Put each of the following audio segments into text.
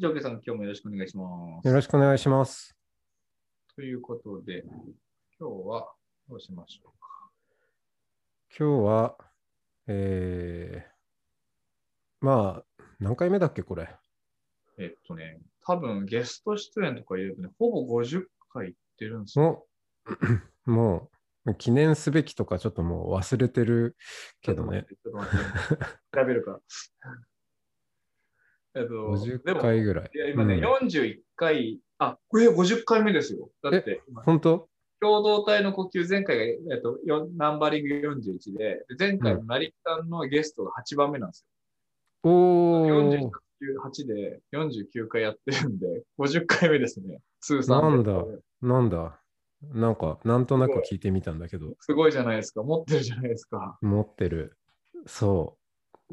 ジョーケさん、今日もよろしくお願いします。よろしくお願いします。ということで、今日はどうしましょうか？今日は、えー、まあ、何回目だっけ、これ？えっとね、多分ゲスト出演とか入れるとね、ほぼ50回いってるんですよ。も もう、記念すべきとかちょっともう忘れてるけどね。ちょっと待って。ちょっと待って調べるか。えっと、50でも回ぐらい。いや、今ね、うん41回、あ、これ50回目ですよ。だって、今本当？共同体の呼吸、前回が、えっと、よナンバリング41で、で前回の成木さんのゲストが8番目なんですよ。おー、48で49回やってるんで、50回目ですね。通算でなんだ？なんだ？なんか、なんとなく聞いてみたんだけど、すごいじゃないですか。持ってるじゃないですか。持ってる。そう。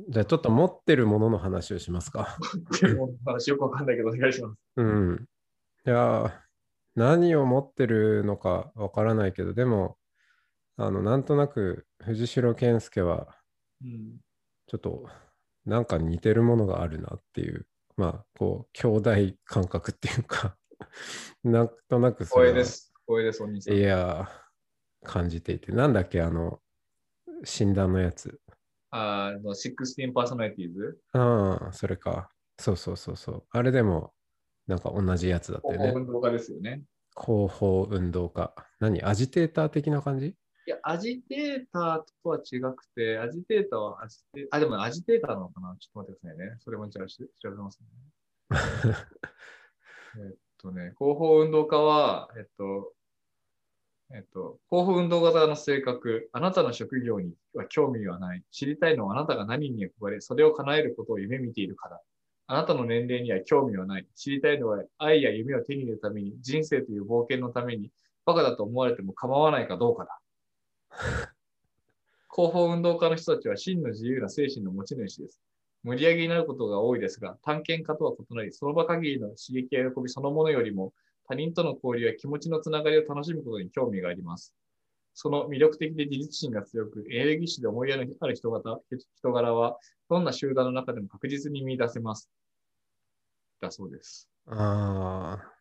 じゃあちょっと持ってるものの話をしますか。っていう話よくわかんないけど、お願いします。うん。いやー、何を持ってるのかわからないけど、でも、あの、なんとなく藤代健介は、うん。ちょっと、なんか似てるものがあるなっていう、まあ、こう、兄弟感覚っていうか、なんとなくそれは光栄です。光栄です、お兄さん。いやー、感じていて、なんだっけ、あの、診断のやつ。あの、16パーソナリティーズああ、それか。そうそうそうそう。あれでも、なんか同じやつだったよね。運動家ですよね。広報運動家。何？アジテーター的な感じ？いや、アジテーターとは違くて、アジテーターはアジテあ、でもアジテーターなのかな？ちょっと待ってくださいね。それも調べますね。えっとね、広報運動家は、えっと、えっと、広報運動型の性格、あなたの職業には興味はない。知りたいのはあなたが何に憧れ、それを叶えることを夢見ているから。あなたの年齢には興味はない。知りたいのは愛や夢を手に入れるために、人生という冒険のために、バカだと思われても構わないかどうかだ。広報運動家の人たちは真の自由な精神の持ち主です。盛り上げになることが多いですが、探検家とは異なり、その場限りの刺激や喜びそのものよりも、他人との交流や気持ちのつながりを楽しむことに興味があります。その魅力的で自立心が強く、エネルギッシュで思いやりのある人型人柄は、どんな集団の中でも確実に見出せます。だそうです。ああ、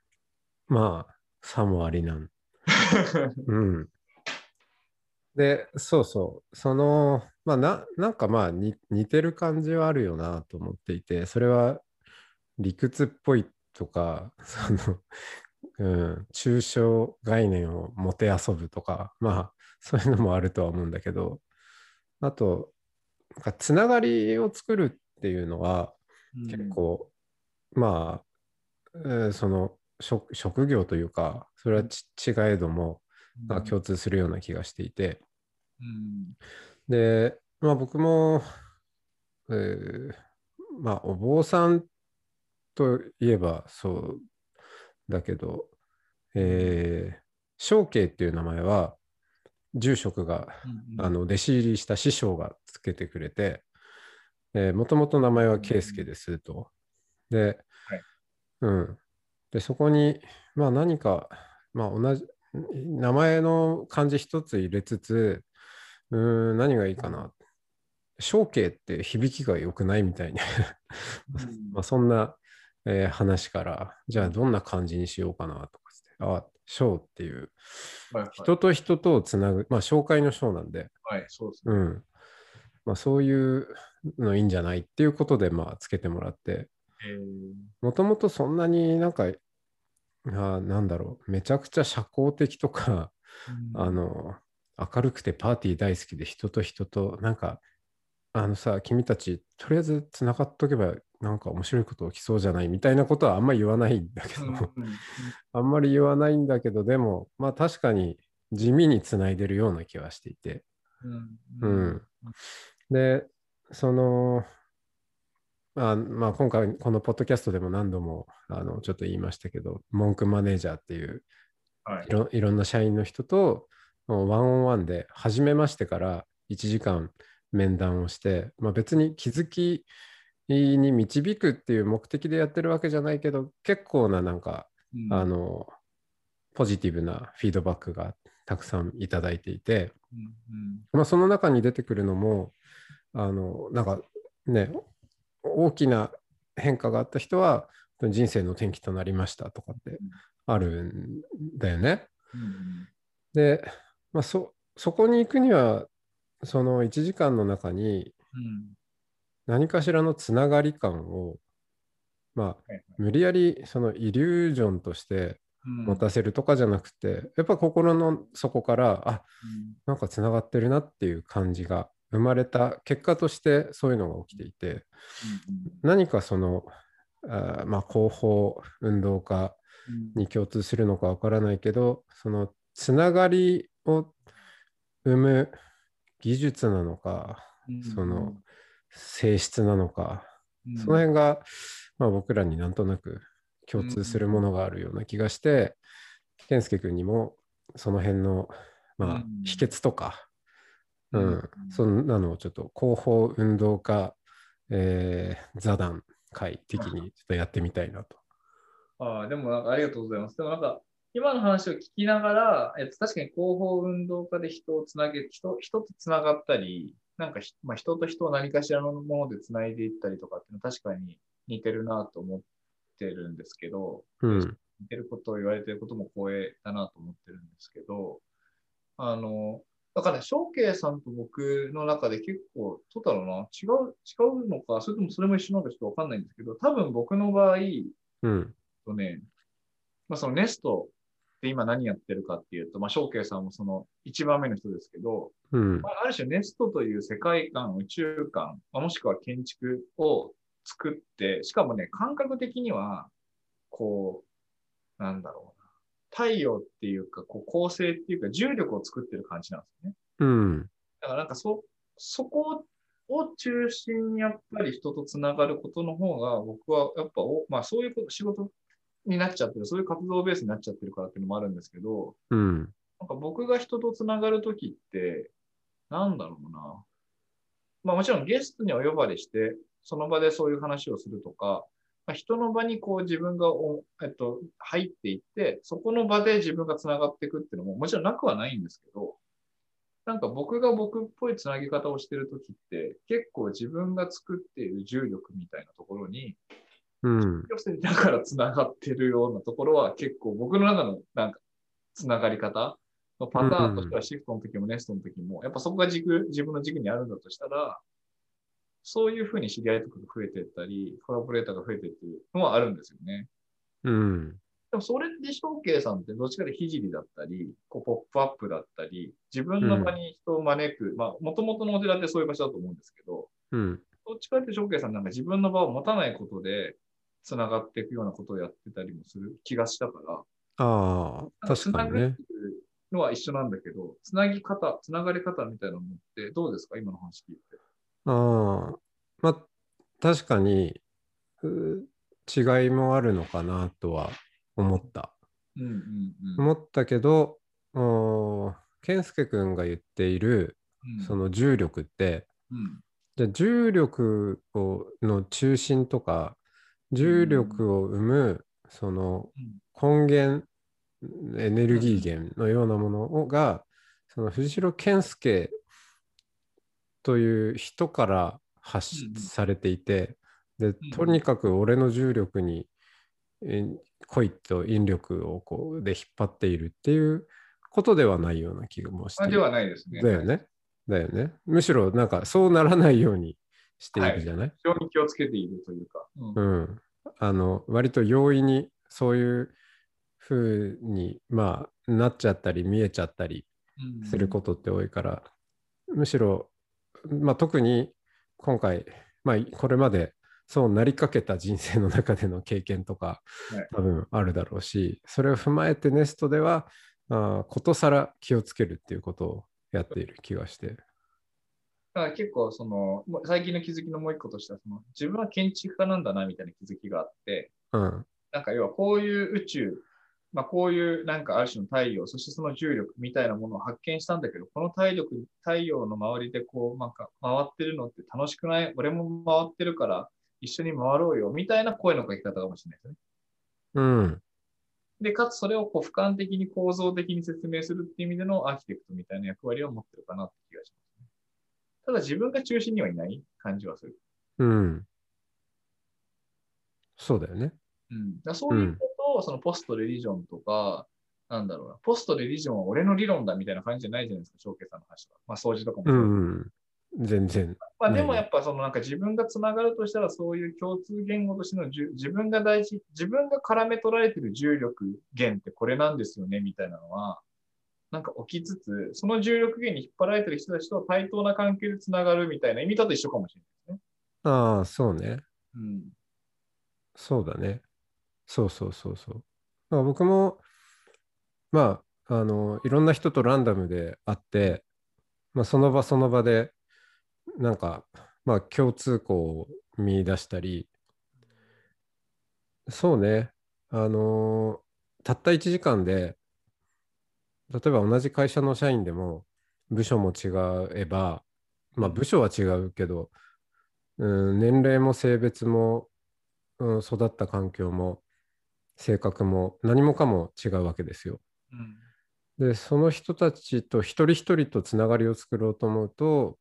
まあ、さもありなん。うん。で、そうそう。その、まあ、な、なんかまあに、似てる感じはあるよなと思っていて、それは理屈っぽいとか、その、うん、抽象概念をもてあそぶとか、まあ、そういうのもあるとは思うんだけど、あと、なんかつながりを作るっていうのは、結構、まあ、えーその職職業というか、それはち違えども、うん、まあ、共通するような気がしていて、うん。で、まあ、僕も、えーまあ、お坊さんといえばそうだけど、えー、正慶っていう名前は、住職がうんあの弟子入りした師匠がつけてくれて、もともと名前は圭介ですと。で、はいうん。で、そこに、まあ何か、まあ同じ、名前の漢字一つ入れつつ、うーん、何がいいかな。正慶って響きが良くないみたいにうん まあそんな、えー話から、じゃあどんな漢字にしようかなとかって、あ、章っていう、はいはい。人と人とをつなぐ、まあ紹介の章なんで、はい、そうですね。うん。まあ、そういうのいいんじゃないっていうことで、まあ、つけてもらって、えー。もともとそんなになんか、あーなんだろう、めちゃくちゃ社交的とか、あの、明るくてパーティー大好きで人と人と、なんか、あのさ、君たち、とりあえずつながっとけば、なんか面白いこと起きそうじゃない？みたいなことはあんまり言わないんだけど、あんまり言わないんだけど、でも、まあ確かに地味につないでるような気はしていて、うんうん。で、その、あまあ、今回このポッドキャストでも何度もあのちょっと言いましたけど、文句マネージャーっていうはい。いろいろんな社員の人とワンオンワンで初めましてから1時間面談をして、まあ、別に気づきに導くっていう目的でやってるわけじゃないけど結構ななんか、うん。あのポジティブなフィードバックがたくさんいただいていて、うんまあ、その中に出てくるのもあのなんかね大きな変化があった人は人生の転機となりましたとかってあるんだよね。うんうん。で、まあ、そそこに行くにはその1時間の中にうん。何かしらのつながり感を、まあ、無理やりそのイリュージョンとしてうん。持たせるとかじゃなくて、やっぱ心の底からあうん。なんかつながってるなっていう感じが生まれた結果としてそういうのが起きていて何かそのあーまあ広報運動家うん。に共通するのかわからないけどそのつながりを生む技術なのかうん。その性質なのかうん。その辺が、まあ、僕らになんとなく共通するものがあるような気がして、健介君にもその辺の、まあうん、秘訣とか、ううん。ん、そんなのをちょっと広報運動家、えー座談会的にちょっとやってみたいなと。ああ、でもありがとうございます。でもなんか、今の話を聞きながら、えっと、確かに広報運動家で人をつなげ、人、人とつながったり、なんかひ、まあ、人と人を何かしらのものでつないでいったりとかっていうのは確かに似てるなと思ってるんですけど、うん、似てることを言われてることも光栄だなと思ってるんですけど、あの、だからね、翔慶さんと僕の中で結構、どうだろうな、違う、違うのか、それともそれも一緒なのかちょっとわかんないんですけど、多分僕の場合、うん、とね、まあ、そのネストで今何やってるかっていうと、まあ、翔慶さんもその一番目の人ですけど、うんま、あ、ある種ネストという世界観、宇宙観、まあもしくは建築を作って、しかもね、感覚的には、こう、なんだろうな。太陽っていうか、こう構成っていうか、重力を作ってる感じなんですよね。うん、だからなんかそ、そこを中心にやっぱり人とつながることの方が、僕はやっぱお、まあそういうこと仕事になっちゃってる、そういう活動ベースになっちゃってるからっていうのもあるんですけど、うん、なんか僕が人とつながるときって、なんだろうな。まあもちろんゲストにお呼ばれして、その場でそういう話をするとか、まあ、人の場にこう自分がお、えっと、入っていって、そこの場で自分がつながっていくっていうのももちろんなくはないんですけど、なんか僕が僕っぽいつなぎ方をしてるときって、結構自分が作っている重力みたいなところに、うん、だからつながってるようなところは結構僕の中のなんかつながり方のパターンとしてはシフトの時もネストの時も、やっぱそこが軸、自分の軸にあるんだとしたら、そういうふうに知り合いとかが増えていったり、コラボレーターが増えていってるのはあるんですよね。うん、でもそれで翔慶さんってどっちかでひじりだったり、こうポップアップだったり、自分の場に人を招く、まあ、もともとのお寺ってそういう場所だと思うんですけど、うん、どっちかって翔慶さんなんか自分の場を持たないことで、つながっていくようなことをやってたりもする気がしたから、ああ、確かにね。つなぐのは一緒なんだけど、つなぎ方、つながり方みたいなのってどうですか？今の話聞いて。ああ、まあ、確かに、う違いもあるのかなとは思った。うんうんうん。思ったけど、健介君が言っている、うんその重力って、うんじゃあ重力をの中心とか、重力を生む、その根源、エネルギー源のようなものが、その藤代健介という人から発されていて、でんとにかく俺の重力に、え来いと引力をこうで引っ張っているっていうことではないような気がもしてあではないですね。だよね。だよね。むしろなんかそうならないようにしているじゃない、非常に気をつけているというか。うんうん。あの、割と容易にそういう風に、まあ、なっちゃったり見えちゃったりうんすることって多いから、むしろ、まあ、特に今回、まあ、これまでそうなりかけた人生の中での経験とか、はい多分あるだろうし、それを踏まえてネストでは、あーことさら気をつけるっていうことをやっている気がして。だから結構その、最近の気づきのもう一個としては、その自分は建築家なんだなみたいな気づきがあって、うん。なんか要はこういう宇宙、まあこういうなんかある種の太陽、そしてその重力みたいなものを発見したんだけど、この体力、太陽の周りでこうなんか回ってるのって楽しくない？俺も回ってるから一緒に回ろうよみたいな声のかけ方かもしれないですね。うん。で、かつそれをこう俯瞰的に構造的に説明するっていう意味でのアーキテクトみたいな役割を持ってるかなって気がしますね。ただ自分が中心にはいない感じはする。うん。そうだよね。うん。だそういうことを、そのポストレリジョンとか、なんだろうな、ポストレリジョンは俺の理論だみたいな感じじゃないじゃないですか、翔慶さんの話は。まあ掃除とかもうそう。ん。全然。まあでもやっぱそのなんか自分がつながるとしたらそういう共通言語としてのじゅ自分が大事、自分が絡め取られてる重力源ってこれなんですよねみたいなのは、なんか起きつつ、その重力源に引っ張られてる人たちと対等な関係でつながるみたいな意味だと一緒かもしれないですね。ああ、そうね。うん。そうだね。そうそうそうそう。まあ、僕も、まあ、あの、いろんな人とランダムで会って、まあ、その場その場で、なんか、まあ、共通項を見出したり、そうね。あのたった1時間で、例えば同じ会社の社員でも、部署も違えば、まあ、部署は違うけど、うん、年齢も性別も、うん、育った環境も性格も何もかも違うわけですよ。うん。でその人たちと一人一人とつながりを作ろうと思うと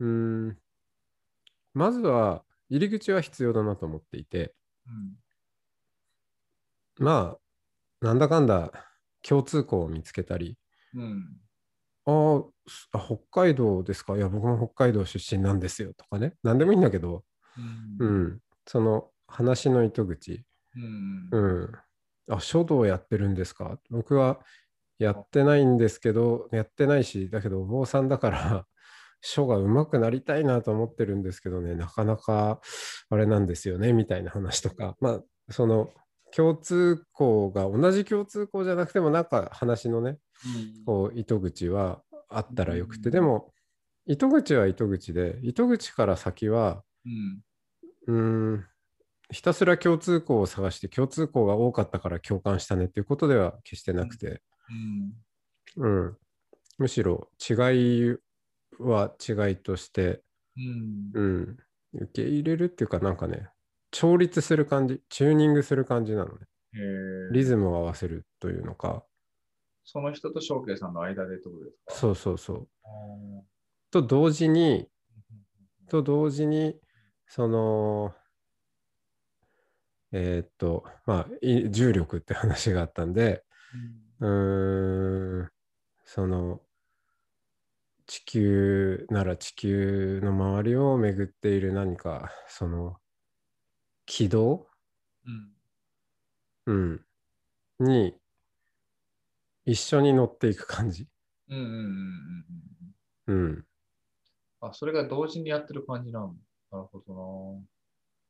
うん。うんまずは入り口は必要だなと思っていてうん。まあなんだかんだ共通項を見つけたり。うん。ああ北海道ですか？いや僕も北海道出身なんですよとかね。何でもいいんだけど、う。うんん、その話の糸口。うん。うん。あ、書道やってるんですか？僕はやってないんですけど、やってないし、だけどお坊さんだから、書が上手くなりたいなと思ってるんですけどね、なかなかあれなんですよね、みたいな話とか、まあ、その共通項が同じ共通項じゃなくても、なんか話のね、こう糸口はあったらよくて、うんでも、糸口は糸口で、糸口から先は、うん。うーんひたすら共通項を探して共通項が多かったから共感したねっていうことでは決してなくて、うん。うん、むしろ違いは違いとして、うん。うん、受け入れるっていうかなんかね調律する感じチューニングする感じなのね。えー。リズムを合わせるというのか。その人と翔慶さんの間でってことですか？そうそうそう。あと同時にーと同時にそのえーっとまあい重力って話があったんでうーんその地球なら地球の周りを巡っている何かその軌道、うん。うん、に一緒に乗っていく感じ？うんうんうんうんうん。うん、あ、それが同時にやってる感じなの。なるほどな。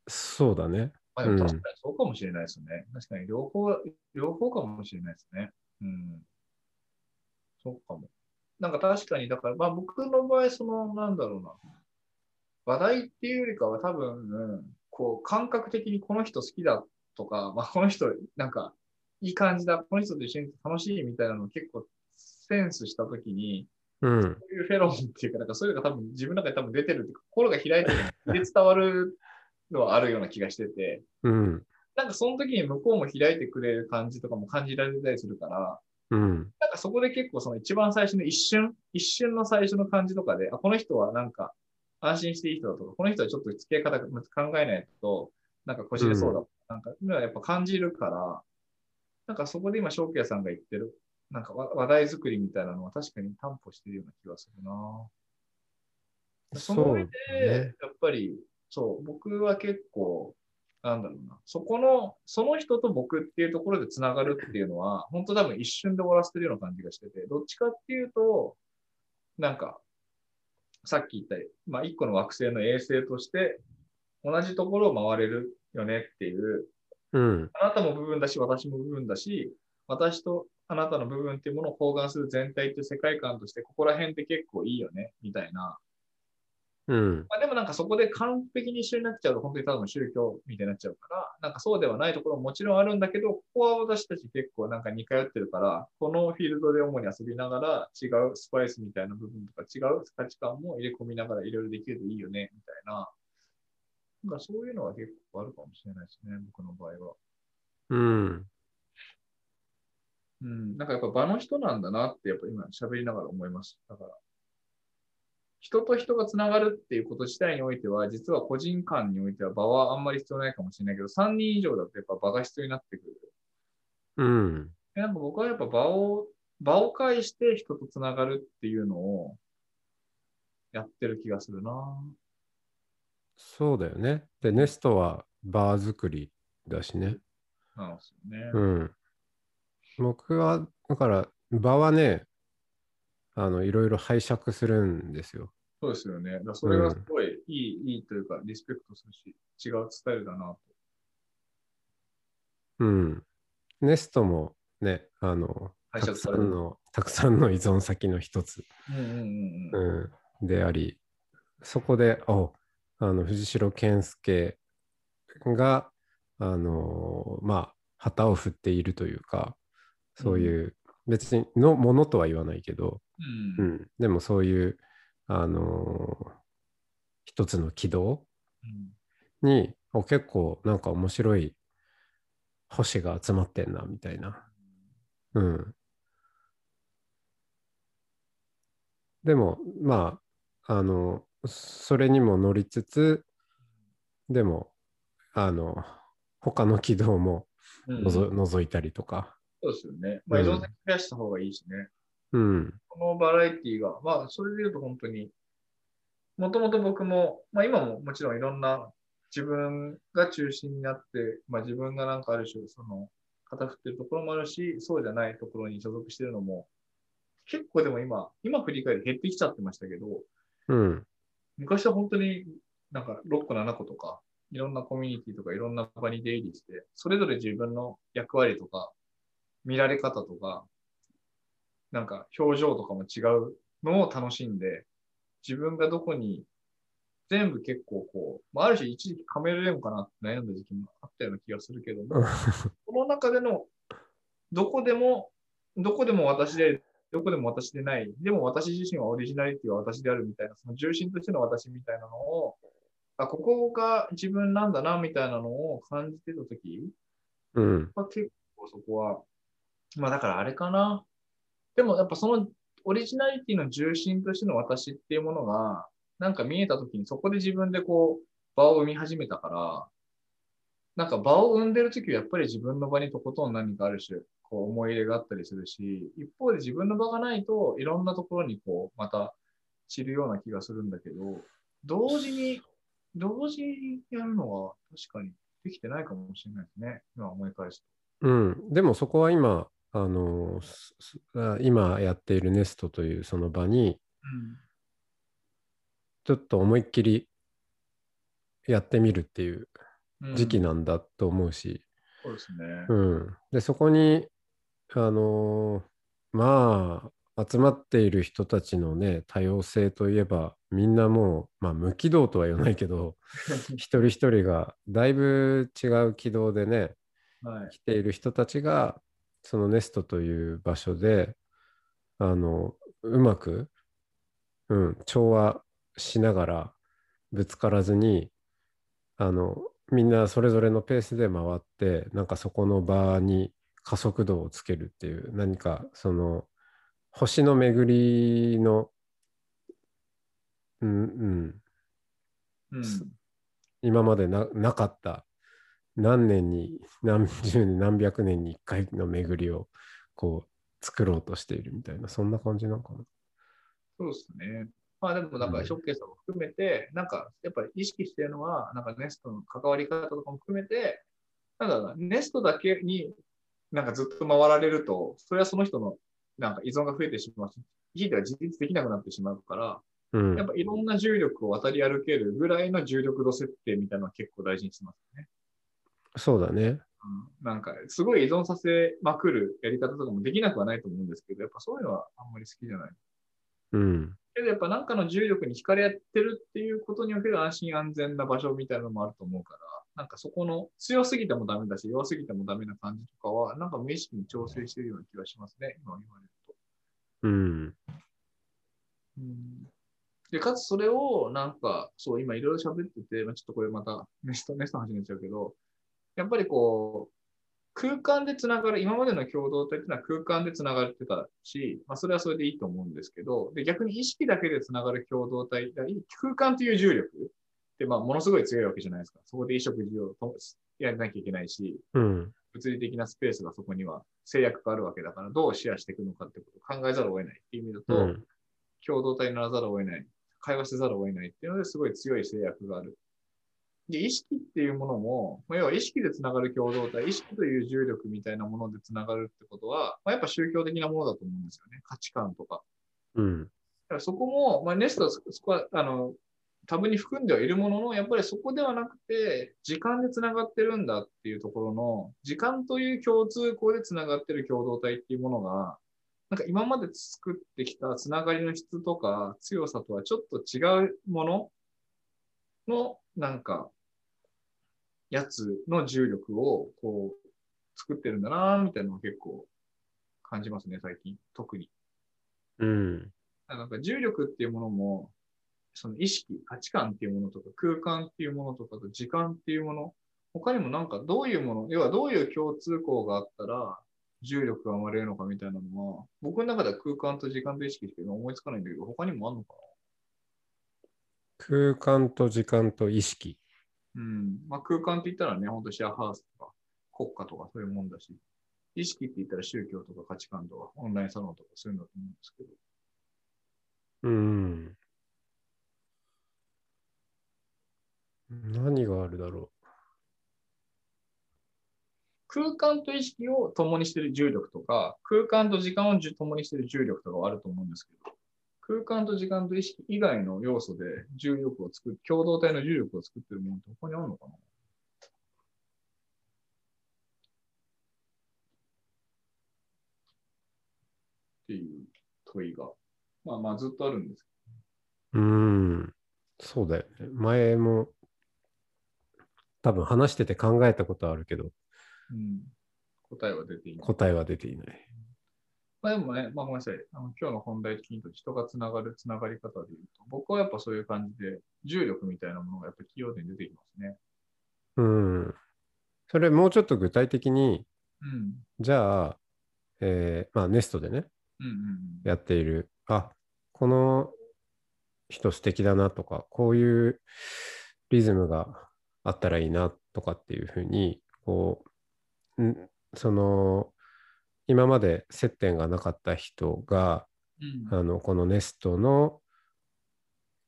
そうだね。まあ、確かにそうかもしれないですね。確かに両方、両方かもしれないですね。うん。そうかも。なんか確かに、だから、まあ僕の場合、その、なんだろうな。話題っていうよりかは多分、うんこう、感覚的にこの人好きだとか、まあこの人、なんか、いい感じだ、この人と一緒に楽しいみたいなのを結構センスしたときに、うん、そういうフェロモンっていうか、なんかそういうのが多分自分の中で多分出てるって心が開いてるので伝わるのはあるような気がしてて、うん、なんかその時に向こうも開いてくれる感じとかも感じられたりするから、うん、なんかそこで結構その一番最初の一瞬、一瞬の最初の感じとかで、あ、この人はなんか安心していい人だとか、この人はちょっと付き合い方考えないと、なんかこじれそうだ、なんか、いうのはやっぱ感じるから、なんかそこで今、翔慶さんが言ってる、なんか話話題作りみたいなのは確かに担保してるような気がするな。その上で、ね。やっぱり、そう、僕は結構、なんだろうな、そこの、その人と僕っていうところでつながるっていうのは、本当多分一瞬で終わらせてるような感じがしてて、どっちかっていうと、なんか、さっき言った、まあ、一個の惑星の衛星として、同じところを回れるよねっていう、うん、あなたも部分だし、私も部分だし、私とあなたの部分っていうものを包含する全体っていう世界観として、ここら辺って結構いいよね、みたいな。うん。まあ、でもなんかそこで完璧に一緒になっちゃうと、本当にただの宗教みたいになっちゃうから、なんかそうではないところももちろんあるんだけど、ここは私たち結構なんか似通ってるから、このフィールドで主に遊びながら、違うスパイスみたいな部分とか、違う価値観も入れ込みながらいろいろできるといいよね、みたいな。なんかそういうのは結構あるかもしれないですね、僕の場合は。うん。うん、なんかやっぱ場の人なんだなって、やっぱ今喋りながら思いました。だから、人と人がつながるっていうこと自体においては、実は個人間においては場はあんまり必要ないかもしれないけど、3人以上だとやっぱ場が必要になってくる。うん。でなんか僕はやっぱ場を、場を介して人とつながるっていうのをやってる気がするな。そうだよね。で、ネストはバー作りだしね。なんですよね。うん。僕は、だから、場はね、あの、いろいろ拝借するんですよ。そうですよね。だそれがすごいいい、いいというか、リスペクトするし、違うスタイルだなと。うん。ネストもね、あの、たく拝借さんの、たくさんの依存先の一つ、うんうんうんうん。うん、であり、そこで、おあの、藤代健介が、あの、まあ、旗を振っているというか、そういう、別にのものとは言わないけど、ううんん、でもそういう、あの一つの軌道うんに、お結構なんか面白い星が集まってんな、みたいな。うん。でも、まあ、あの、それにも乗りつつ、でも、あの、他の軌道もうんのぞ、覗いたりとか。そうですよね。まあ、依うん存性増やした方がいいしね。うん。このバラエティが、まあ、それで言うと本当に、もともと僕も、まあ今ももちろんいろんな自分が中心になって、まあ自分がなんかある種、その、肩振ってるところもあるし、そうじゃないところに所属してるのも、結構でも今、今振り返り減ってきちゃってましたけど、うん。昔は本当になんか6個7個とか、いろんなコミュニティとかいろんな場に出入りして、それぞれ自分の役割とか、見られ方とか、なんか表情とかも違うのを楽しんで、自分がどこに、全部結構こう、まあ、ある種一時期カメレオンかなって悩んだ時期もあったような気がするけども、この中での、どこでも、どこでも私で、どこでも私でない、でも私自身はオリジナリティは私であるみたいな、その重心としての私みたいなのを、あ、ここが自分なんだな、みたいなのを感じてたときうん。は結構そこは、まあだからあれかな。でもやっぱそのオリジナリティの重心としての私っていうものが、なんか見えたときにそこで自分でこう、場を生み始めたから、なんか場を生んでるときはやっぱり自分の場にとことん何かある種、こう思い入れがあったりするし、一方で自分の場がないといろんなところにこう、また散るような気がするんだけど、同時に、同時にやるのは確かにできてないかもしれないですね。今思い返すと。うん。でもそこは今、あの、今やっているネストというその場に、ちょっと思いっきりやってみるっていううん時期なんだと思うし、そうですね。うん。で、そこに、あのまあ、集まっている人たちのね、多様性といえば、みんなもう、まあ、無軌道とは言わないけど、一人一人がだいぶ違う軌道でね、はい。来ている人たちが、そのネストという場所で、あの、うまく、うん、調和しながら、ぶつからずに、あの、みんなそれぞれのペースで回って、なんかそこの場に加速度をつけるっていう、何かその、星の巡りの、うん、うん、うん。今までななかった何年に何十年何百年に一回の巡りをこう作ろうとしているみたいなそんな感じなのかな？そうですね。まあでもなんか、うんショッケーさんも含めて、なんか、やっぱり意識してるのは、なんかネストの関わり方とかも含めて、なんだネストだけになんかずっと回られると、それはその人のなんか依存が増えてしまうし、ひいては自立できなくなってしまうから、うんやっぱいろんな重力を渡り歩けるぐらいの重力度設定みたいなのは結構大事にしてますね。そうだね。なんか、すごい依存させまくるやり方とかもできなくはないと思うんですけど、やっぱそういうのはあんまり好きじゃない。うん。けどやっぱ何かの重力に惹かれ合ってるっていうことにおける安心安全な場所みたいなのもあると思うから、なんかそこの強すぎてもダメだし、弱すぎてもダメな感じとかは、なんか無意識に調整してるような気がしますね、今言われると。うん。うんで、かつそれを、なんか、そう、今いろいろ喋ってて、まあ、ちょっとこれまたネスト、ネストの話になっちゃうけど、やっぱりこう、空間でつながる、今までの共同体っていうのは空間でつながってたし、まあ、それはそれでいいと思うんですけど、で、逆に意識だけでつながる共同体、空間という重力って、まあ、ものすごい強いわけじゃないですか。そこで衣食事をとやらなきゃいけないし、うん。物理的なスペースがそこには制約があるわけだから、どうシェアしていくのかってことを考えざるを得ないっていう意味だうと、ん。共同体にならざるを得ない、会話せざるを得ないっていうのですごい強い制約がある。で、意識っていうものも、まあ要は意識でつながる共同体、意識という重力みたいなものでつながるってことは、まあ、やっぱ宗教的なものだと思うんですよね。価値観とか。うん。だからそこも、まあ、ネストはそそこは、あの、多分に含んではいるものの、やっぱりそこではなくて、時間でつながってるんだっていうところの、時間という共通項でつながってる共同体っていうものが、なんか今まで作ってきたつながりの質とか強さとはちょっと違うものの、なんか、やつの重力をこう作ってるんだなみたいなのを結構感じますね、最近。特に。うん。なんか重力っていうものも、その意識、価値観っていうものとか、空間っていうものとかと時間っていうもの、他にもなんかどういうもの、要はどういう共通項があったら重力が生まれるのかみたいなのは、僕の中では空間と時間と意識しか今思いつかないんだけど、他にもあるのか空間と時間と意識。なうん。まあ空間って言ったらね、ほんとシェアハウスとか国家とかそういうもんだし、意識って言ったら宗教とか価値観とかオンラインサロンとかそういうのだと思うんですけど、うん。何があるだろ空間と意識を共にしている重力とか、空間と時間を共にしている重力とかはあると思うんですけど、空間と時間と意識以外の要素で重力を作る、共同体の重力を作ってるものって他にあるのかな？っていう問いが、まあまあずっとあるんですう。うん。そうだよね。前も多分話してて考えたことあるけど、けど、うん、答えは出ていない。答えは出ていない。まあでもね、まあごめんなさい。あの今日の本題的にと人がつながるつながり方で言うと、僕はやっぱそういう感じで、重力みたいなものがやっぱり器用で出てきますね。うん。それもうちょっと具体的に、うん。じゃあ、えーまあ、ネストでね、うんうんやっている、あ、この人素敵だなとか、こういうリズムがあったらいいなとかっていうふうに、こう、んその、今まで接点がなかった人が、うん。あの、このネストの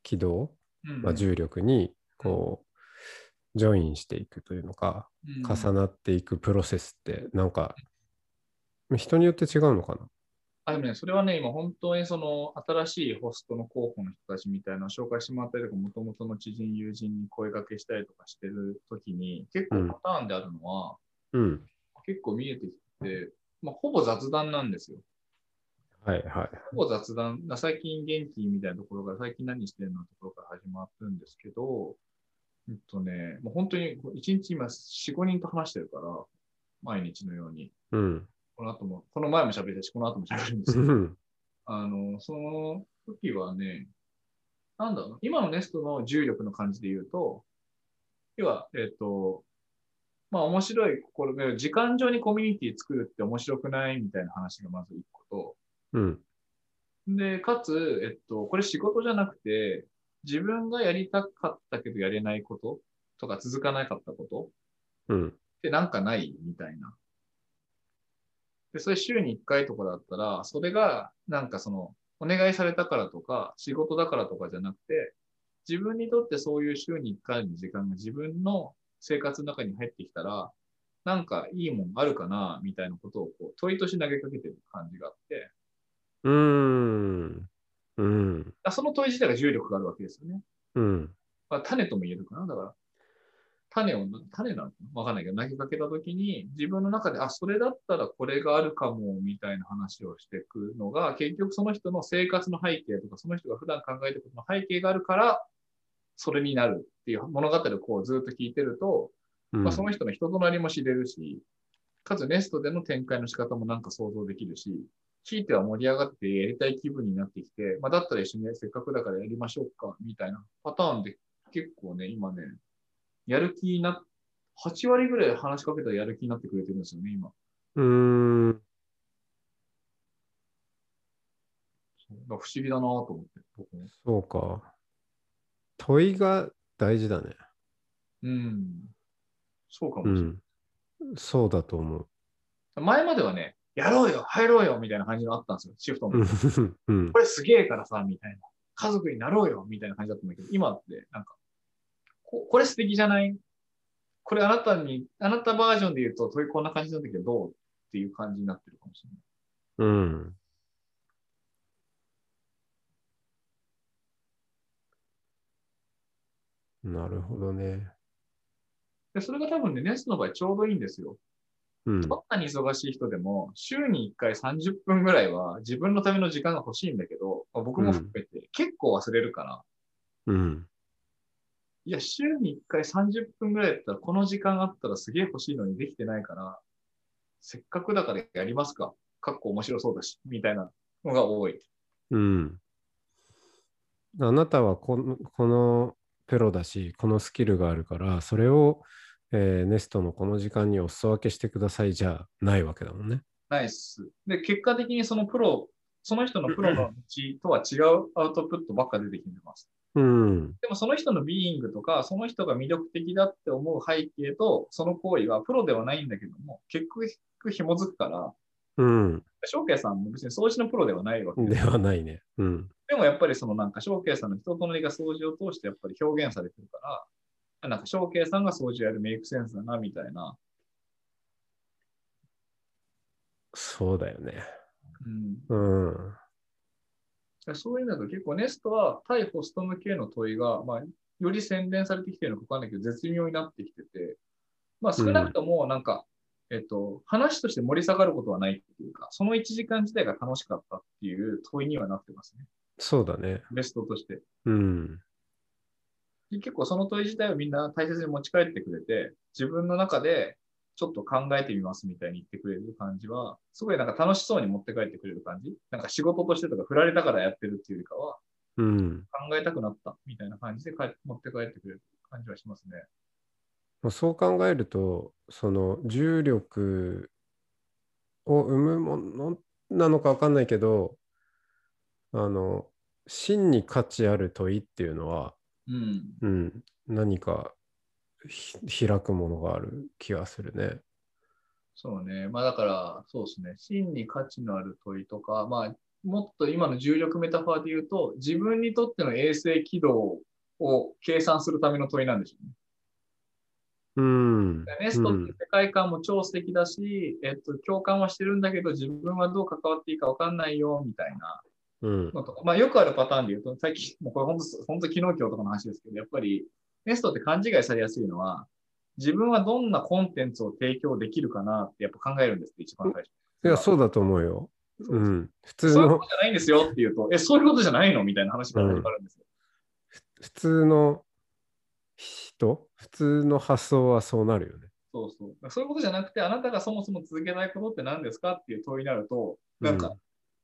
軌道、うんまあ、重力に、こう、ジョインしていくというのか、うん重なっていくプロセスって、なんか、人によって違うのかな？あ、でもね、それはね、今本当にその新しいホストの候補の人たちみたいな紹介してもらったりとか、もともとの知人、友人に声掛けしたりとかしてるときに、結構パターンであるのは、うん。結構見えてきて、まあ、ほぼ雑談なんですよ。はいはい。ほぼ雑談、な最近元気みたいなところから、最近何してんのところから始まるんですけど、えっとね、もう本当に1日今4、5人と話してるから、毎日のように。うん。この後も、この前も喋ったし、この後も喋るんですけど、うん。あの、その時はね、なんだろうな、今のネストの重力の感じで言うと、要は、えっと、まあ面白い心が、時間上にコミュニティ作るって面白くないみたいな話がまず一個と、うん。で、かつ、えっと、これ仕事じゃなくて、自分がやりたかったけどやれないこととか続かなかったことうん。ってなんかないみたいな。で、それ週に1回とかだったら、それがなんかその、お願いされたからとか、仕事だからとかじゃなくて、自分にとってそういう週に1回の時間が自分の生活の中に入ってきたら、なんかいいもんあるかな、みたいなことをこう問いとして投げかけてる感じがあって、うーん。うん。あその問い自体が重力があるわけですよね。うん。まあ、種とも言えるかな。だから、種を、種なのかなわかんないけど、投げかけたときに、自分の中で、あ、それだったらこれがあるかも、みたいな話をしていくのが、結局その人の生活の背景とか、その人が普段考えてることの背景があるから、それになるっていう物語をこうずっと聞いてると、うんまあ、その人の人となりも知れるし、かつネストでの展開の仕方もなんか想像できるし、ひいては盛り上がってやりたい気分になってきて、まあ、だったら一緒にせっかくだからやりましょうか、みたいなパターンで結構ね、今ね、やる気にな、8割ぐらい話しかけたらやる気になってくれてるんですよね、今。うーん。不思議だなと思って、僕も。そうか。問いが大事だね。うん。そうかもしれない。うん。そうだと思う。前まではね、やろうよ、入ろうよ、みたいな感じのあったんですよ、シフトも。うんうんこれすげえからさ、みたいな。家族になろうよ、みたいな感じだったんだけど、今って、なんか、ここれ素敵じゃない？これあなたに、あなたバージョンで言うと、問いこんな感じなんだけど、どうっていう感じになってるかもしれない。うん。なるほどね。で、それが多分ね、ネストの場合ちょうどいいんですよ。うん。どんなに忙しい人でも、週に1回30分ぐらいは自分のための時間が欲しいんだけど、まあ僕も含めて結構忘れるから、うん。いや、週に1回30分ぐらいだったら、この時間あったらすげえ欲しいのにできてないから、せっかくだからやりますか。かっこ面白そうだし、みたいなのが多い。うん。あなたはこのこのプロだし、このスキルがあるから、それを、えーネストのこの時間にお裾分けしてくださいじゃないわけだもんね。ナイス。で、結果的にそのプロ、その人のプロの道とは違うアウトプットばっか出てきてます。うん。でもその人のビーイングとか、その人が魅力的だって思う背景と、その行為はプロではないんだけども、結局紐づくから、うん。翔慶さんも別に掃除のプロではないわけではないね。うん。でもやっぱりそのなんか、翔慶さんの人となりが掃除を通してやっぱり表現されてるから、なんか翔慶さんが掃除をやるメイクセンスだな、みたいな。そうだよね。うんうん。そういうのだと結構ネストは対ホスト向けの問いが、まあ、より洗練されてきてるのかわかんないけど、絶妙になってきてて、まあ少なくともなんか、えっと、話として盛り下がることはないっていうか、その1時間自体が楽しかったっていう問いにはなってますね。そうだね。ベストとして。うん。で結構その問い自体をみんな大切に持ち帰ってくれて、自分の中でちょっと考えてみますみたいに言ってくれる感じは、すごいなんか楽しそうに持って帰ってくれる感じ？なんか仕事としてとか振られたからやってるっていうよりかは、うん。考えたくなったみたいな感じで帰持って帰ってくれる感じはしますね。まあそう考えると、その重力を生むものなのかわかんないけど、あの、真に価値ある問いっていうのは、うん。うん、何かひ開くものがある気がするね。そうね。まあだから、そうですね。真に価値のある問いとか、まあ、もっと今の重力メタファーで言うと、自分にとっての衛星軌道を計算するための問いなんでしょうね。うん。ネストって世界観も超素敵だし、えっと、共感はしてるんだけど、自分はどう関わっていいか分かんないよ、みたいなうん。まあよくあるパターンで言うと、最近、もうこれ本当、本当昨日今日とかの話ですけど、やっぱり、ネストって勘違いされやすいのは、自分はどんなコンテンツを提供できるかなってやっぱ考えるんですって、一番最初。いや、そうだと思うよ。そうん普通のそういうことじゃないんですよって言うと、え、そういうことじゃないのみたいな話から始まるんですよ。普通の人、普通の発想はそうなるよね。そうそう。そういうことじゃなくて、あなたがそもそも続けたいことって何ですかっていう問いになると、なんか、うん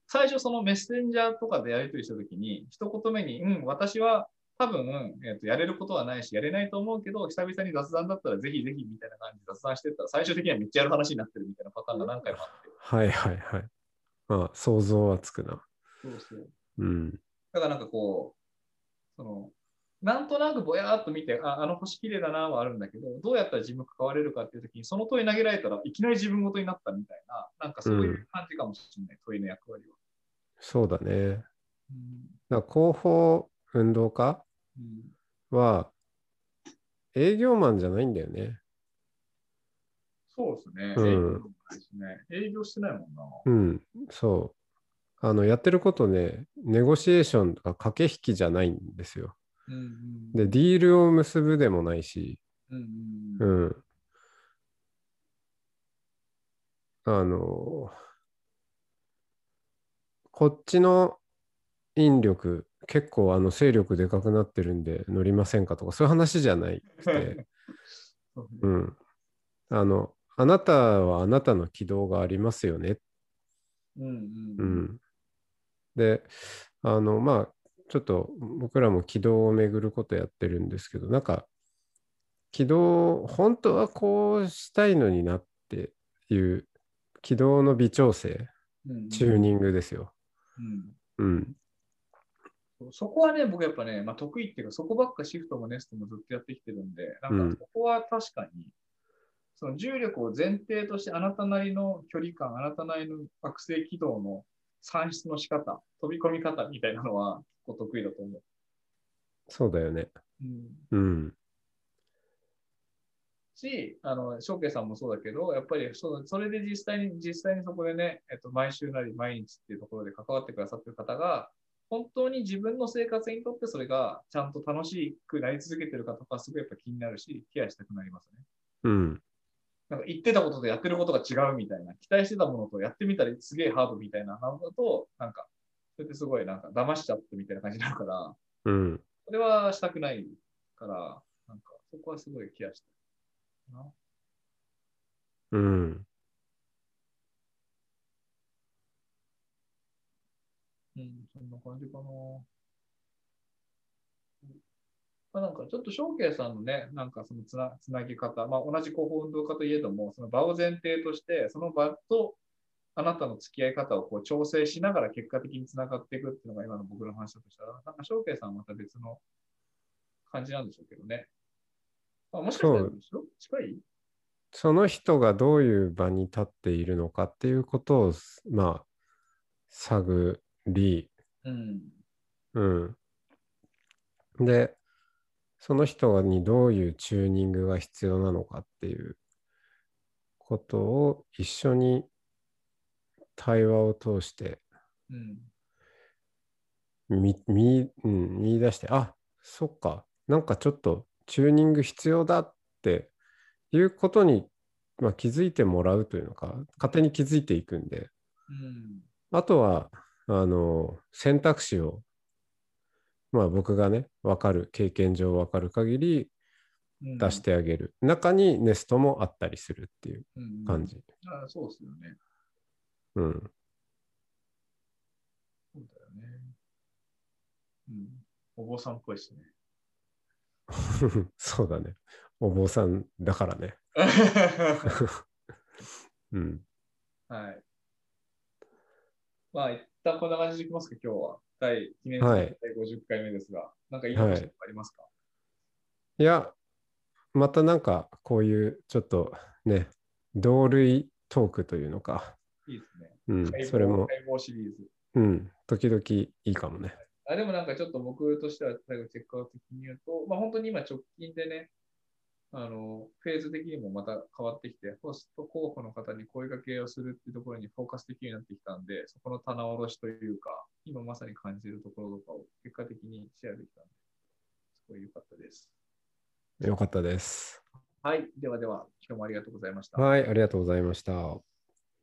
最初そのメッセンジャーとかでやり取りしたときに、一言目に、うん、私は多分、えっとやれることはないし、やれないと思うけど、久々に雑談だったらぜひぜひみたいな感じで雑談してったら、最終的にはめっちゃやる話になってるみたいなパターンが何回もあって。はいはいはい。まあ、想像はつくな。そうそう。うん。だからなんかこう、その、なんとなくぼやーっと見て、あ、あの星綺麗だなはあるんだけど、どうやったら自分関われるかっていうときに、その問い投げられたらいきなり自分ごとになったみたいな、なんかそういう感じかもしれない、問いの役割は。そうだね。うんだ広報運動家うんは営業マンじゃないんだよね。そうですね。うん営業してないもんな。うん、そう。あの、やってることね、ネゴシエーションとか駆け引きじゃないんですよ。うんうんで、ディールを結ぶでもないし、うんううん。ん。あの、こっちの引力、結構あの勢力でかくなってるんで乗りませんかとか、そういう話じゃないくて、そうん。あの、あなたはあなたの軌道がありますよね。うんううん。ん。で、あの、まあ、ちょっと僕らも軌道を巡ることやってるんですけど、なんか、軌道、本当はこうしたいのになっていう軌道の微調整、うんチューニングですよ。うんうん。そこはね、僕やっぱね、まあ、得意っていうか、そこばっかシフトもネストもずっとやってきてるんで、なうんんかそこは確かに、その重力を前提として、あなたなりの距離感、あなたなりの惑星軌道の算出の仕方、飛び込み方みたいなのは結構得意だと思う。そうだよね。うん、うん。し、あの、翔慶さんもそうだけど、やっぱりそそれで実際に、実際にそこでね、えっと、毎週なり毎日っていうところで関わってくださってる方が、本当に自分の生活にとってそれがちゃんと楽しくなり続けてるかとか、すごいやっぱ気になるし、ケアしたくなりますね。うん。なんか言ってたこととやってることが違うみたいな、期待してたものとやってみたらすげえハードみたいなのだと、なんか、それってすごいなんか騙しちゃってみたいな感じになるから、うん。それはしたくないから、なんか、そこはすごいケアしてるうん。うん、そんな感じかな。まあ、なんかちょっと翔慶さんのね、なんかそのつなつなぎ方、まあ、同じ広報運動家といえども、その場を前提として、その場とあなたの付き合い方をこう調整しながら結果的につながっていくっていうのが今の僕の話だとしたら、なんか翔慶さんはまた別の感じなんでしょうけどね。あもしかしたら近い？その人がどういう場に立っているのかっていうことを、まあ、探り、うん。うん。で、その人にどういうチューニングが必要なのかっていうことを一緒に対話を通してうん。見見,、うん、見出して、あそっか、なんかちょっとチューニング必要だっていうことに、まあ、気づいてもらうというのか、勝手に気づいていくんで、うん。あとは、あの、選択肢を、まあ僕がね、わかる、経験上わかる限りうん出してあげる。中にネストもあったりするっていううん感じ。あそうですよね。うん。そうだよね。うん。お坊さんっぽいですね。そうだね。お坊さんだからね。うん。はい。まあ、一旦こんな感じでいきますか、今日は。第、記念すはいべき第50回目ですが、なんか言い残したことありますか、いや、またなんかこういうちょっとね、同類トークというのか。い、いですね。うんそれも。うん。時々いいかもね。あでもなんかちょっと僕としては最後チェックアウト的に言うと、まあ本当に今直近でね、あの、フェーズ的にもまた変わってきて、ホスト候補の方に声掛けをするっていうところにフォーカスできるようになってきたんで、そこの棚卸しというか、今まさに感じるところとかを結果的にシェアできたんで、すごい良かったです。よかったです。はい。ではでは、今日もありがとうございました。はい、ありがとうございました。